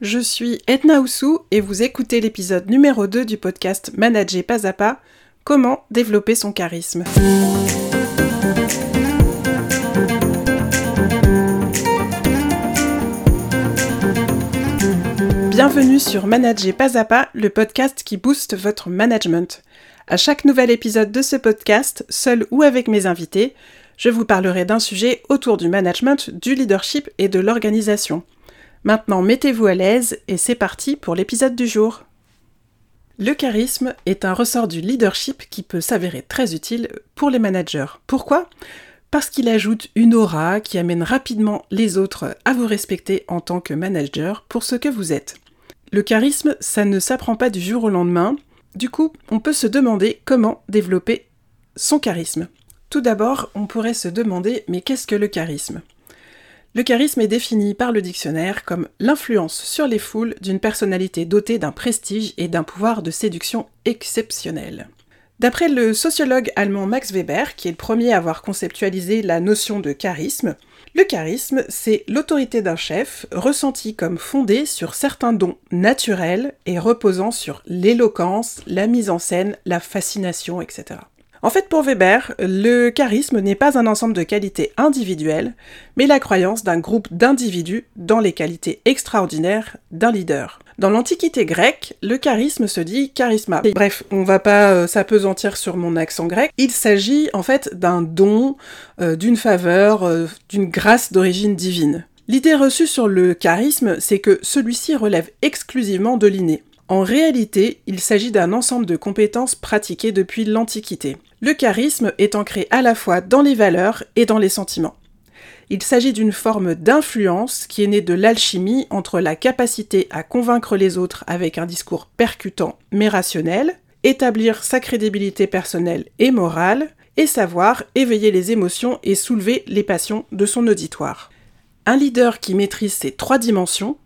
Je suis Edna Oussou et vous écoutez l'épisode numéro 2 du podcast Manager pas à pas, comment développer son charisme. Bienvenue sur Manager pas à pas, le podcast qui booste votre management. À chaque nouvel épisode de ce podcast, seul ou avec mes invités, je vous parlerai d'un sujet autour du management, du leadership et de l'organisation. Maintenant, mettez-vous à l'aise et c'est parti pour l'épisode du jour. Le charisme est un ressort du leadership qui peut s'avérer très utile pour les managers. Pourquoi? Parce qu'il ajoute une aura qui amène rapidement les autres à vous respecter en tant que manager pour ce que vous êtes. Le charisme, ça ne s'apprend pas du jour au lendemain. Du coup, on peut se demander comment développer son charisme. Tout d'abord, on pourrait se demander mais qu'est-ce que le charisme? Le charisme est défini par le dictionnaire comme l'influence sur les foules d'une personnalité dotée d'un prestige et d'un pouvoir de séduction exceptionnel. D'après le sociologue allemand Max Weber, qui est le premier à avoir conceptualisé la notion de charisme, le charisme, c'est l'autorité d'un chef ressentie comme fondée sur certains dons naturels et reposant sur l'éloquence, la mise en scène, la fascination, etc. En fait, pour Weber, le charisme n'est pas un ensemble de qualités individuelles, mais la croyance d'un groupe d'individus dans les qualités extraordinaires d'un leader. Dans l'Antiquité grecque, le charisme se dit charisma. Bref, on va pas euh, s'apesantir sur mon accent grec. Il s'agit en fait d'un don, euh, d'une faveur, euh, d'une grâce d'origine divine. L'idée reçue sur le charisme, c'est que celui-ci relève exclusivement de l'inné. En réalité, il s'agit d'un ensemble de compétences pratiquées depuis l'Antiquité. Le charisme est ancré à la fois dans les valeurs et dans les sentiments. Il s'agit d'une forme d'influence qui est née de l'alchimie entre la capacité à convaincre les autres avec un discours percutant mais rationnel, établir sa crédibilité personnelle et morale, et savoir éveiller les émotions et soulever les passions de son auditoire. Un leader qui maîtrise ces trois dimensions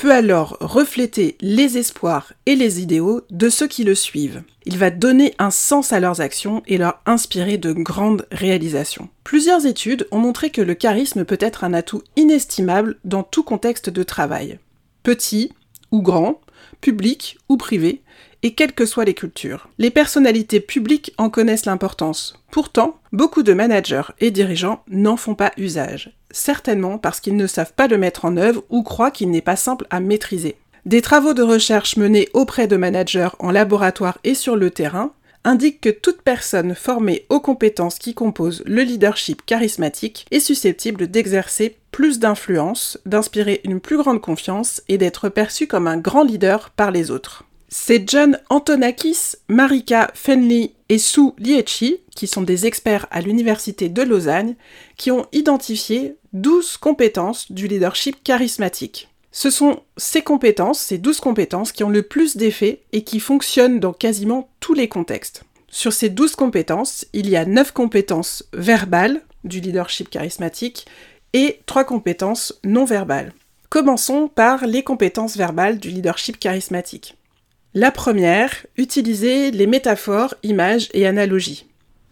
peut alors refléter les espoirs et les idéaux de ceux qui le suivent. Il va donner un sens à leurs actions et leur inspirer de grandes réalisations. Plusieurs études ont montré que le charisme peut être un atout inestimable dans tout contexte de travail. Petit ou grand, public ou privé, et quelles que soient les cultures. Les personnalités publiques en connaissent l'importance. Pourtant, beaucoup de managers et dirigeants n'en font pas usage certainement parce qu'ils ne savent pas le mettre en œuvre ou croient qu'il n'est pas simple à maîtriser. Des travaux de recherche menés auprès de managers en laboratoire et sur le terrain indiquent que toute personne formée aux compétences qui composent le leadership charismatique est susceptible d'exercer plus d'influence, d'inspirer une plus grande confiance et d'être perçue comme un grand leader par les autres. C'est John Antonakis, Marika Fenley et Sue Liecki, qui sont des experts à l'Université de Lausanne, qui ont identifié 12 compétences du leadership charismatique. Ce sont ces compétences, ces 12 compétences, qui ont le plus d'effet et qui fonctionnent dans quasiment tous les contextes. Sur ces 12 compétences, il y a 9 compétences verbales du leadership charismatique et 3 compétences non verbales. Commençons par les compétences verbales du leadership charismatique. La première, utiliser les métaphores, images et analogies.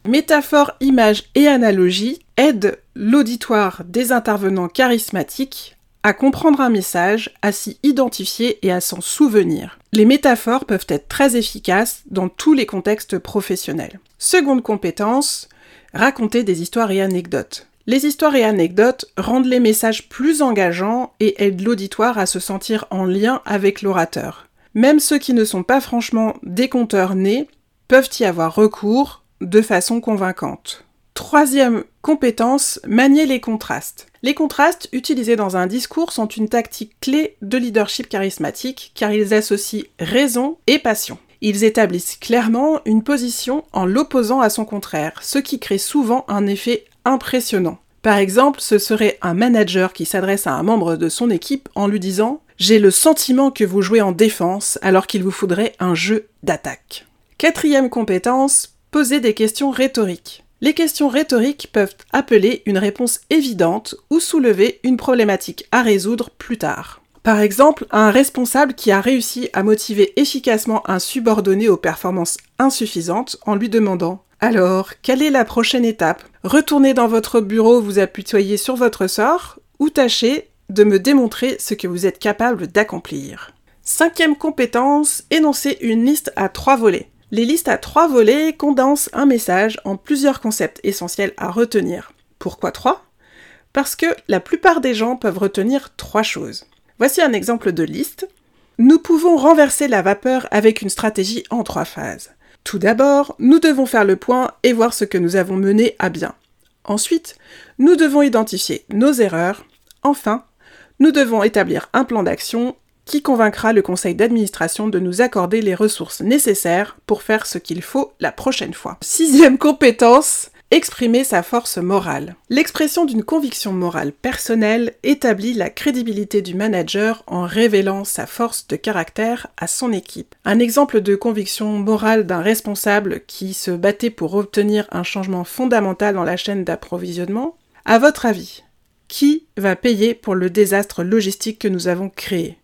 Métaphores, images et analogies aident l'auditoire des intervenants charismatiques à comprendre un message, à s'y identifier et à s'en souvenir. Les métaphores peuvent être très efficaces dans tous les contextes professionnels. Seconde compétence, raconter des histoires et anecdotes. Les histoires et anecdotes rendent les messages plus engageants et aident l'auditoire à se sentir en lien avec l'orateur. Même ceux qui ne sont pas franchement des conteurs nés peuvent y avoir recours de façon convaincante. Troisième compétence, manier les contrastes. Les contrastes utilisés dans un discours sont une tactique clé de leadership charismatique car ils associent raison et passion. Ils établissent clairement une position en l'opposant à son contraire, ce qui crée souvent un effet impressionnant. Par exemple, ce serait un manager qui s'adresse à un membre de son équipe en lui disant J'ai le sentiment que vous jouez en défense alors qu'il vous faudrait un jeu d'attaque. Quatrième compétence, poser des questions rhétoriques. Les questions rhétoriques peuvent appeler une réponse évidente ou soulever une problématique à résoudre plus tard. Par exemple, un responsable qui a réussi à motiver efficacement un subordonné aux performances insuffisantes en lui demandant alors, quelle est la prochaine étape? Retourner dans votre bureau vous appuyer sur votre sort ou tâcher de me démontrer ce que vous êtes capable d'accomplir. Cinquième compétence, énoncer une liste à trois volets. Les listes à trois volets condensent un message en plusieurs concepts essentiels à retenir. Pourquoi trois? Parce que la plupart des gens peuvent retenir trois choses. Voici un exemple de liste. Nous pouvons renverser la vapeur avec une stratégie en trois phases. Tout d'abord, nous devons faire le point et voir ce que nous avons mené à bien. Ensuite, nous devons identifier nos erreurs. Enfin, nous devons établir un plan d'action qui convaincra le conseil d'administration de nous accorder les ressources nécessaires pour faire ce qu'il faut la prochaine fois. Sixième compétence, exprimer sa force morale. L'expression d'une conviction morale personnelle établit la crédibilité du manager en révélant sa force de caractère à son équipe. Un exemple de conviction morale d'un responsable qui se battait pour obtenir un changement fondamental dans la chaîne d'approvisionnement? À votre avis, qui va payer pour le désastre logistique que nous avons créé?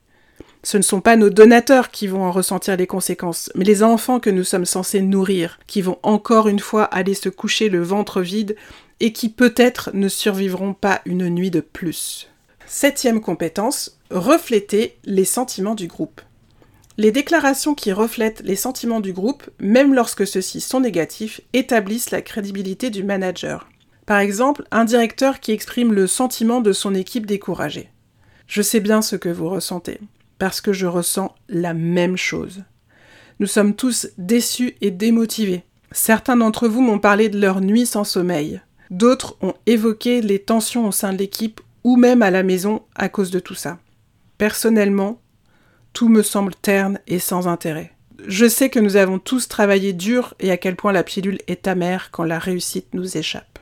Ce ne sont pas nos donateurs qui vont en ressentir les conséquences, mais les enfants que nous sommes censés nourrir, qui vont encore une fois aller se coucher le ventre vide et qui peut-être ne survivront pas une nuit de plus. Septième compétence, refléter les sentiments du groupe. Les déclarations qui reflètent les sentiments du groupe, même lorsque ceux-ci sont négatifs, établissent la crédibilité du manager. Par exemple, un directeur qui exprime le sentiment de son équipe découragée. Je sais bien ce que vous ressentez parce que je ressens la même chose. Nous sommes tous déçus et démotivés. Certains d'entre vous m'ont parlé de leur nuit sans sommeil. D'autres ont évoqué les tensions au sein de l'équipe ou même à la maison à cause de tout ça. Personnellement, tout me semble terne et sans intérêt. Je sais que nous avons tous travaillé dur et à quel point la pilule est amère quand la réussite nous échappe.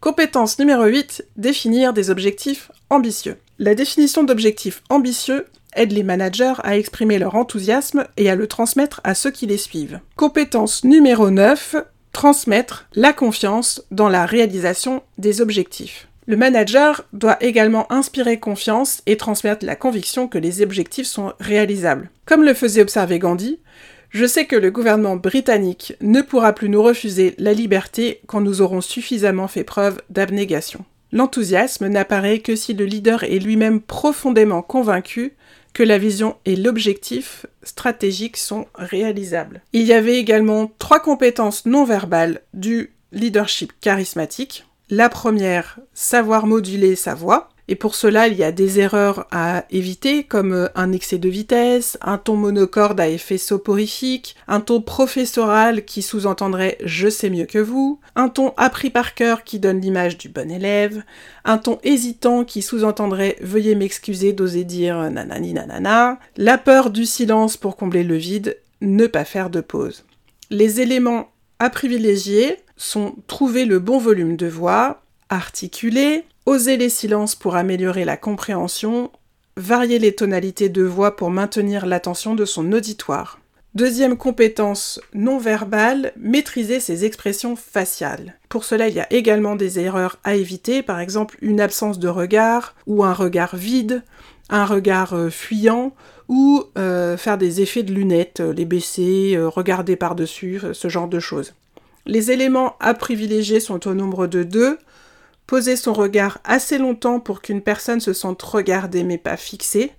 Compétence numéro 8, définir des objectifs ambitieux. La définition d'objectifs ambitieux aide les managers à exprimer leur enthousiasme et à le transmettre à ceux qui les suivent. Compétence numéro 9, transmettre la confiance dans la réalisation des objectifs. Le manager doit également inspirer confiance et transmettre la conviction que les objectifs sont réalisables. Comme le faisait observer Gandhi, je sais que le gouvernement britannique ne pourra plus nous refuser la liberté quand nous aurons suffisamment fait preuve d'abnégation. L'enthousiasme n'apparaît que si le leader est lui-même profondément convaincu que la vision et l'objectif stratégique sont réalisables. Il y avait également trois compétences non verbales du leadership charismatique. La première, savoir moduler sa voix. Et pour cela, il y a des erreurs à éviter, comme euh, un excès de vitesse, un ton monocorde à effet soporifique, un ton professoral qui sous-entendrait je sais mieux que vous, un ton appris par cœur qui donne l'image du bon élève, un ton hésitant qui sous-entendrait veuillez m'excuser d'oser dire nanani nanana, la peur du silence pour combler le vide, ne pas faire de pause. Les éléments à privilégier sont trouver le bon volume de voix, articuler, oser les silences pour améliorer la compréhension, varier les tonalités de voix pour maintenir l'attention de son auditoire. Deuxième compétence non verbale, maîtriser ses expressions faciales. Pour cela, il y a également des erreurs à éviter, par exemple une absence de regard ou un regard vide, un regard euh, fuyant ou euh, faire des effets de lunettes, euh, les baisser, regarder par-dessus, ce genre de choses. Les éléments à privilégier sont au nombre de deux, poser son regard assez longtemps pour qu'une personne se sente regardée mais pas fixée,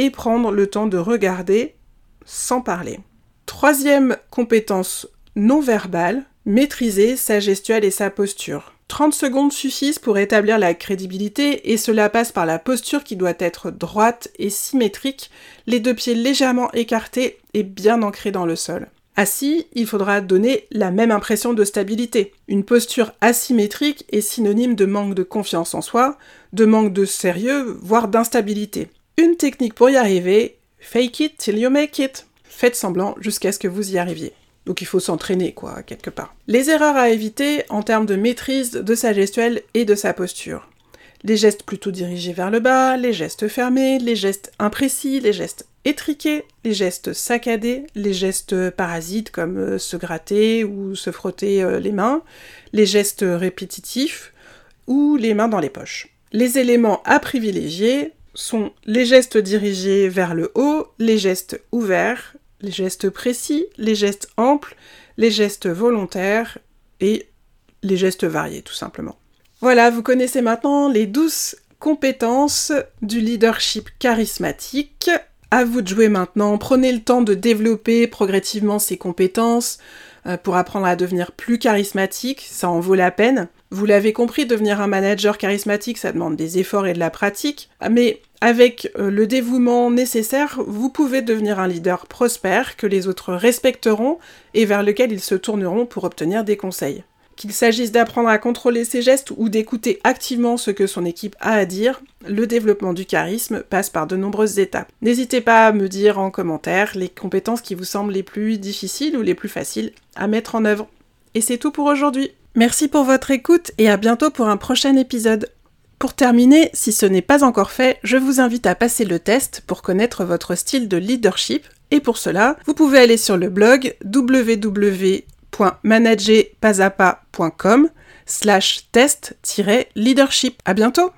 et prendre le temps de regarder sans parler. Troisième compétence non verbale, maîtriser sa gestuelle et sa posture. 30 secondes suffisent pour établir la crédibilité et cela passe par la posture qui doit être droite et symétrique, les deux pieds légèrement écartés et bien ancrés dans le sol. Assis, il faudra donner la même impression de stabilité. Une posture asymétrique est synonyme de manque de confiance en soi, de manque de sérieux, voire d'instabilité. Une technique pour y arriver, fake it till you make it. Faites semblant jusqu'à ce que vous y arriviez. Donc il faut s'entraîner, quoi, quelque part. Les erreurs à éviter en termes de maîtrise de sa gestuelle et de sa posture les gestes plutôt dirigés vers le bas, les gestes fermés, les gestes imprécis, les gestes les gestes saccadés, les gestes parasites comme euh, se gratter ou se frotter euh, les mains, les gestes répétitifs ou les mains dans les poches. Les éléments à privilégier sont les gestes dirigés vers le haut, les gestes ouverts, les gestes précis, les gestes amples, les gestes volontaires et les gestes variés tout simplement. Voilà, vous connaissez maintenant les douze compétences du leadership charismatique. À vous de jouer maintenant. Prenez le temps de développer progressivement ces compétences euh, pour apprendre à devenir plus charismatique. Ça en vaut la peine. Vous l'avez compris, devenir un manager charismatique, ça demande des efforts et de la pratique. Mais avec euh, le dévouement nécessaire, vous pouvez devenir un leader prospère que les autres respecteront et vers lequel ils se tourneront pour obtenir des conseils. Qu'il s'agisse d'apprendre à contrôler ses gestes ou d'écouter activement ce que son équipe a à dire, le développement du charisme passe par de nombreuses étapes. N'hésitez pas à me dire en commentaire les compétences qui vous semblent les plus difficiles ou les plus faciles à mettre en œuvre. Et c'est tout pour aujourd'hui. Merci pour votre écoute et à bientôt pour un prochain épisode. Pour terminer, si ce n'est pas encore fait, je vous invite à passer le test pour connaître votre style de leadership et pour cela, vous pouvez aller sur le blog www www.managerpasapa.com slash test-leadership. À bientôt